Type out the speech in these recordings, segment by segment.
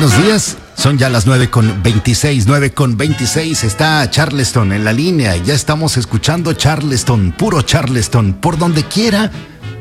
Buenos días. Son ya las 9 con 26, 9 con 26. Está Charleston en la línea. Ya estamos escuchando Charleston, puro Charleston, por donde quiera.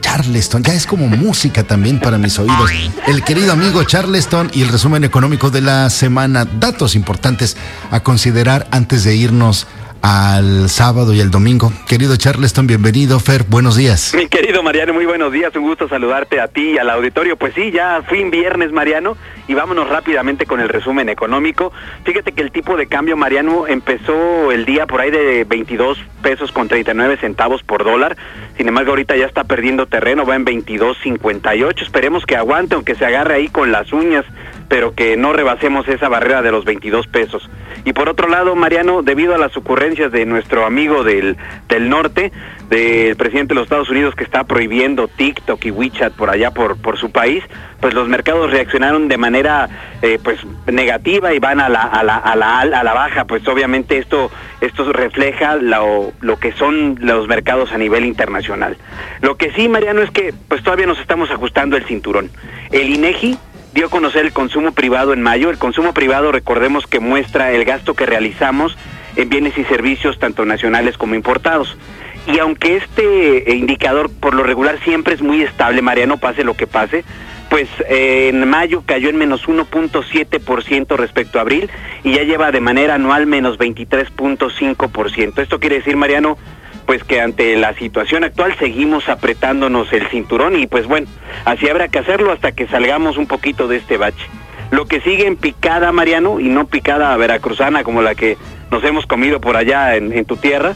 Charleston, ya es como música también para mis oídos. El querido amigo Charleston y el resumen económico de la semana. Datos importantes a considerar antes de irnos al sábado y el domingo. Querido Charleston, bienvenido. Fer, buenos días. Mi querido Mariano, muy buenos días. Un gusto saludarte a ti y al auditorio. Pues sí, ya fin viernes, Mariano, y vámonos rápidamente con el resumen económico. Fíjate que el tipo de cambio, Mariano, empezó el día por ahí de 22 pesos con 39 centavos por dólar. Sin embargo, ahorita ya está perdiendo terreno, va en 22.58. Esperemos que aguante, aunque se agarre ahí con las uñas, pero que no rebasemos esa barrera de los 22 pesos. Y por otro lado, Mariano, debido a las ocurrencias de nuestro amigo del, del norte, del presidente de los Estados Unidos que está prohibiendo TikTok y WeChat por allá por, por su país, pues los mercados reaccionaron de manera eh, pues negativa y van a la, a la, a la, a la baja. Pues obviamente esto, esto refleja lo, lo que son los mercados a nivel internacional. Lo que sí, Mariano, es que pues todavía nos estamos ajustando el cinturón. El INEGI dio a conocer el consumo privado en mayo. El consumo privado, recordemos que muestra el gasto que realizamos en bienes y servicios tanto nacionales como importados. Y aunque este indicador por lo regular siempre es muy estable, Mariano, pase lo que pase, pues eh, en mayo cayó en menos 1.7% respecto a abril y ya lleva de manera anual menos 23.5%. Esto quiere decir, Mariano, pues que ante la situación actual seguimos apretándonos el cinturón y pues bueno, así habrá que hacerlo hasta que salgamos un poquito de este bache. Lo que sigue en picada, Mariano, y no picada veracruzana como la que nos hemos comido por allá en, en tu tierra,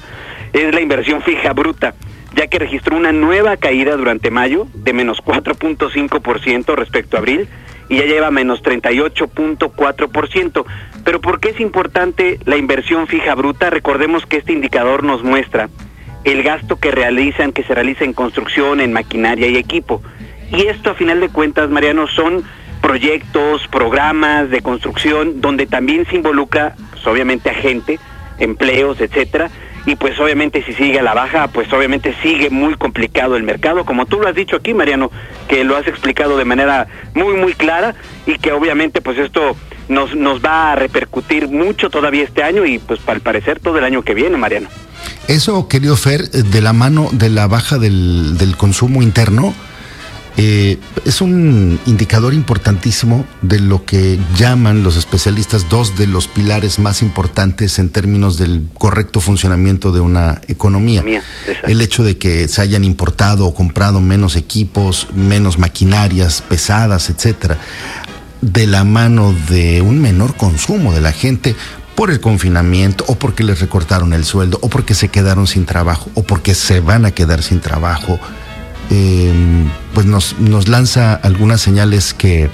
es la inversión fija bruta, ya que registró una nueva caída durante mayo de menos 4.5% respecto a abril y ya lleva menos 38.4%. Pero ¿por qué es importante la inversión fija bruta? Recordemos que este indicador nos muestra el gasto que realizan, que se realiza en construcción, en maquinaria y equipo. Y esto a final de cuentas, Mariano, son proyectos, programas de construcción donde también se involucra, pues, obviamente, a gente, empleos, etcétera. Y pues obviamente si sigue a la baja, pues obviamente sigue muy complicado el mercado, como tú lo has dicho aquí, Mariano, que lo has explicado de manera muy, muy clara y que obviamente pues esto nos, nos va a repercutir mucho todavía este año y pues al parecer todo el año que viene, Mariano. Eso, querido Fer, de la mano de la baja del, del consumo interno, eh, es un indicador importantísimo de lo que llaman los especialistas dos de los pilares más importantes en términos del correcto funcionamiento de una economía. Mía. El hecho de que se hayan importado o comprado menos equipos, menos maquinarias pesadas, etcétera, de la mano de un menor consumo de la gente por el confinamiento o porque les recortaron el sueldo o porque se quedaron sin trabajo o porque se van a quedar sin trabajo eh, pues nos, nos lanza algunas señales que,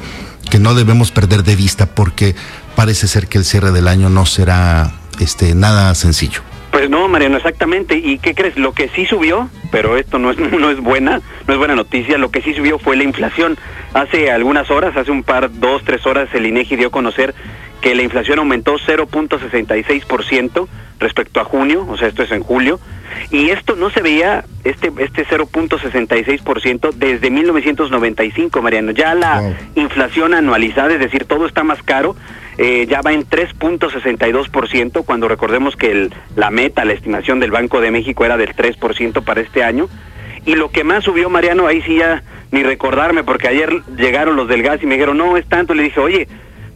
que no debemos perder de vista porque parece ser que el cierre del año no será este, nada sencillo. Pues no, Mariano, exactamente. ¿Y qué crees? Lo que sí subió, pero esto no es, no es buena, no es buena noticia, lo que sí subió fue la inflación. Hace algunas horas, hace un par, dos, tres horas, el INEGI dio a conocer que la inflación aumentó 0.66% respecto a junio, o sea, esto es en julio, y esto no se veía, este, este 0.66% desde 1995, Mariano. Ya la Wow. inflación anualizada, es decir, todo está más caro, eh, ya va en 3.62%, cuando recordemos que el- la meta, la estimación del Banco de México era del 3% para este año. Y lo que más subió, Mariano, ahí sí ya ni recordarme, porque ayer llegaron los del gas y me dijeron, no, es tanto. Le dije, oye,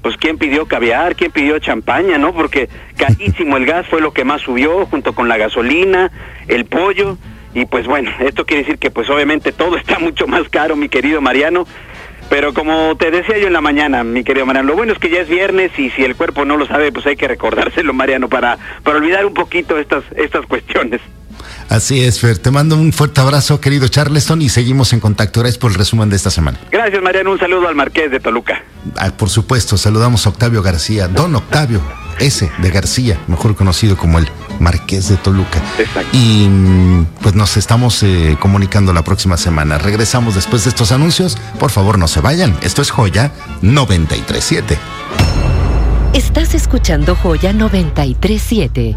pues quién pidió caviar, quién pidió champaña, ¿no? Porque carísimo el gas fue lo que más subió, junto con la gasolina, el pollo. Y pues bueno, esto quiere decir que pues obviamente todo está mucho más caro, mi querido Mariano. Pero como te decía yo en la mañana, mi querido Mariano, lo bueno es que ya es viernes y si el cuerpo no lo sabe, pues hay que recordárselo, Mariano, para, para olvidar un poquito estas, estas cuestiones. Así es, Fer. Te mando un fuerte abrazo, querido Charleston, y seguimos en contacto. Gracias por el resumen de esta semana. Gracias, Mariano. Un saludo al Marqués de Toluca. Ah, por supuesto, saludamos a Octavio García, don Octavio, ese de García, mejor conocido como el Marqués de Toluca. Exacto. Y mm, pues nos estamos eh, comunicando la próxima semana. Regresamos después de estos anuncios. Por favor, no se vayan. Esto es Joya 937. Estás escuchando Joya 937.